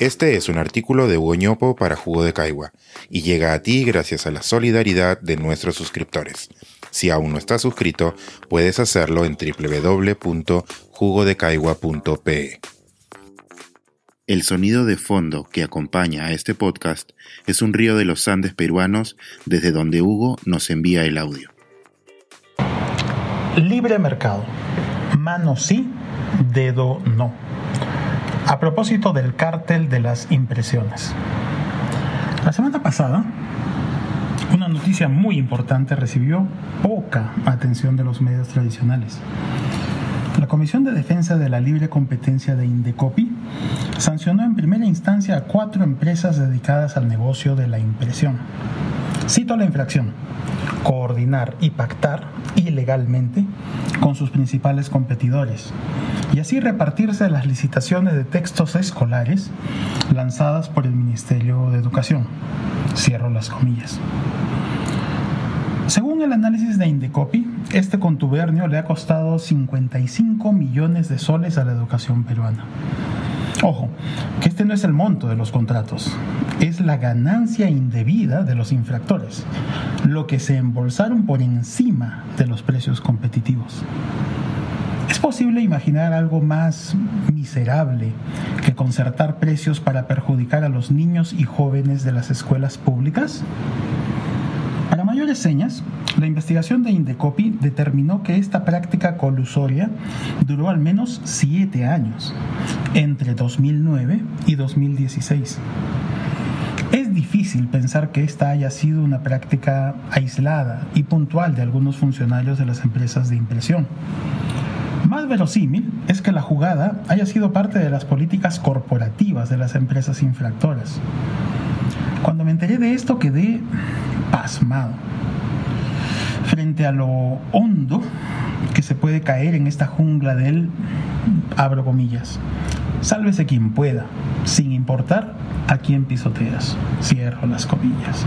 Este es un artículo de Hugo para Jugo de Caigua y llega a ti gracias a la solidaridad de nuestros suscriptores. Si aún no estás suscrito, puedes hacerlo en www.jugodecaigua.pe. El sonido de fondo que acompaña a este podcast es un río de los Andes peruanos desde donde Hugo nos envía el audio. Libre mercado. Mano sí, dedo no a propósito del cártel de las impresiones. La semana pasada, una noticia muy importante recibió poca atención de los medios tradicionales. La Comisión de Defensa de la Libre Competencia de Indecopi sancionó en primera instancia a cuatro empresas dedicadas al negocio de la impresión. Cito la infracción coordinar y pactar ilegalmente con sus principales competidores y así repartirse las licitaciones de textos escolares lanzadas por el Ministerio de Educación. Cierro las comillas. Según el análisis de Indecopi, este contubernio le ha costado 55 millones de soles a la educación peruana. Ojo, que este no es el monto de los contratos, es la ganancia indebida de los infractores, lo que se embolsaron por encima de los precios competitivos. ¿Es posible imaginar algo más miserable que concertar precios para perjudicar a los niños y jóvenes de las escuelas públicas? Mayores señas, la investigación de Indecopi determinó que esta práctica colusoria duró al menos siete años, entre 2009 y 2016. Es difícil pensar que esta haya sido una práctica aislada y puntual de algunos funcionarios de las empresas de impresión. Más verosímil es que la jugada haya sido parte de las políticas corporativas de las empresas infractoras. Cuando me enteré de esto quedé pasmado frente a lo hondo que se puede caer en esta jungla del, abro comillas, sálvese quien pueda, sin importar a quién pisoteas, cierro las comillas.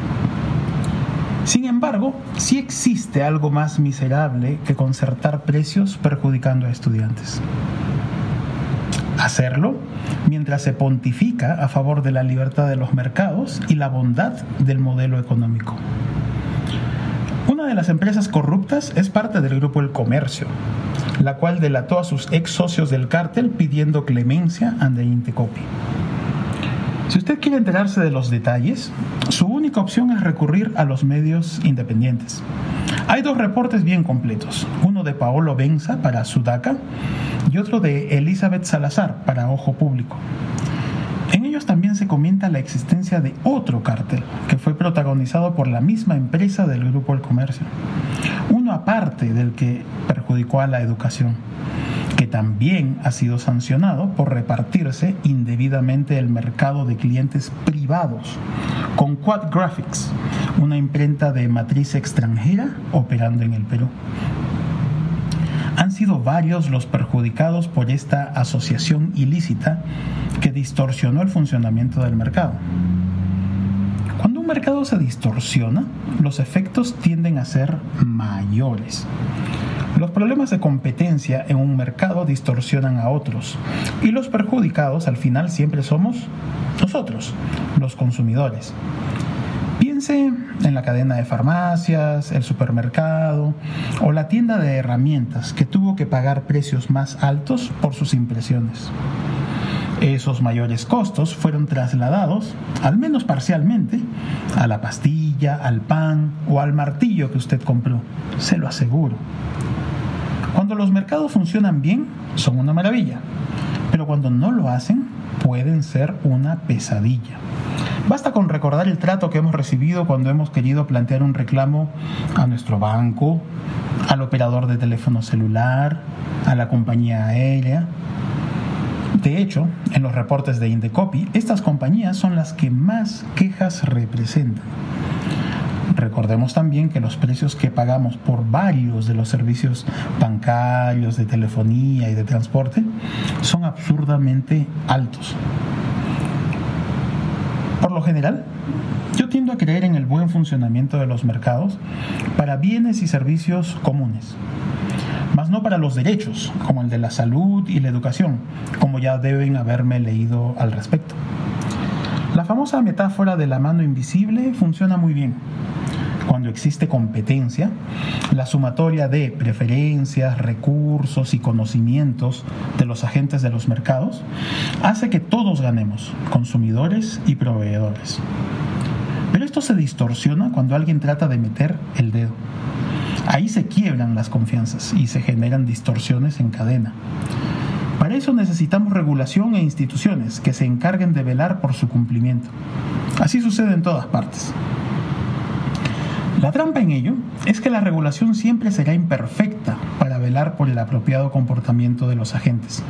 Sin embargo, sí existe algo más miserable que concertar precios perjudicando a estudiantes. Hacerlo mientras se pontifica a favor de la libertad de los mercados y la bondad del modelo económico. Una de las empresas corruptas es parte del grupo El Comercio, la cual delató a sus ex socios del cártel pidiendo clemencia ante Intecopi. Si usted quiere enterarse de los detalles, su única opción es recurrir a los medios independientes. Hay dos reportes bien completos, uno de Paolo Benza para Sudaca y otro de Elizabeth Salazar para Ojo Público. También se comenta la existencia de otro cártel que fue protagonizado por la misma empresa del Grupo El Comercio, uno aparte del que perjudicó a la educación que también ha sido sancionado por repartirse indebidamente el mercado de clientes privados con Quad Graphics, una imprenta de matriz extranjera operando en el Perú. Han sido varios los perjudicados por esta asociación ilícita que distorsionó el funcionamiento del mercado. Cuando un mercado se distorsiona, los efectos tienden a ser mayores. Los problemas de competencia en un mercado distorsionan a otros y los perjudicados al final siempre somos nosotros, los consumidores. Piense en la cadena de farmacias, el supermercado o la tienda de herramientas que tuvo que pagar precios más altos por sus impresiones. Esos mayores costos fueron trasladados, al menos parcialmente, a la pastilla, al pan o al martillo que usted compró, se lo aseguro. Cuando los mercados funcionan bien, son una maravilla, pero cuando no lo hacen, pueden ser una pesadilla. Basta con recordar el trato que hemos recibido cuando hemos querido plantear un reclamo a nuestro banco, al operador de teléfono celular, a la compañía aérea. De hecho, en los reportes de Indecopi, estas compañías son las que más quejas representan. Recordemos también que los precios que pagamos por varios de los servicios bancarios, de telefonía y de transporte son absurdamente altos. General, yo tiendo a creer en el buen funcionamiento de los mercados para bienes y servicios comunes, mas no para los derechos, como el de la salud y la educación, como ya deben haberme leído al respecto. La famosa metáfora de la mano invisible funciona muy bien. Cuando existe competencia, la sumatoria de preferencias, recursos y conocimientos de los agentes de los mercados hace que todos ganemos, consumidores y proveedores. Pero esto se distorsiona cuando alguien trata de meter el dedo. Ahí se quiebran las confianzas y se generan distorsiones en cadena. Para eso necesitamos regulación e instituciones que se encarguen de velar por su cumplimiento. Así sucede en todas partes. La trampa en ello es que la regulación siempre será imperfecta para velar por el apropiado comportamiento de los agentes.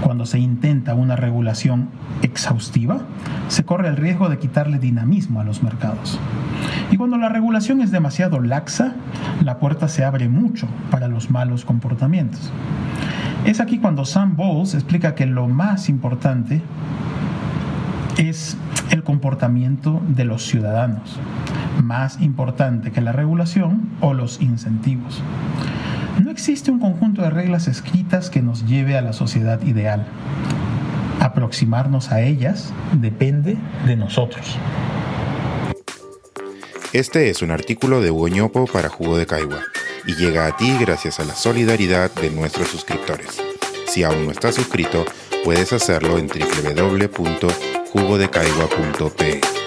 Cuando se intenta una regulación exhaustiva, se corre el riesgo de quitarle dinamismo a los mercados. Y cuando la regulación es demasiado laxa, la puerta se abre mucho para los malos comportamientos. Es aquí cuando Sam Bowles explica que lo más importante es el comportamiento de los ciudadanos, más importante que la regulación o los incentivos. No existe un conjunto de reglas escritas que nos lleve a la sociedad ideal. Aproximarnos a ellas depende de nosotros. Este es un artículo de Hugo para Jugo de Caigua y llega a ti gracias a la solidaridad de nuestros suscriptores. Si aún no estás suscrito, puedes hacerlo en www.jugodecaigua.pe.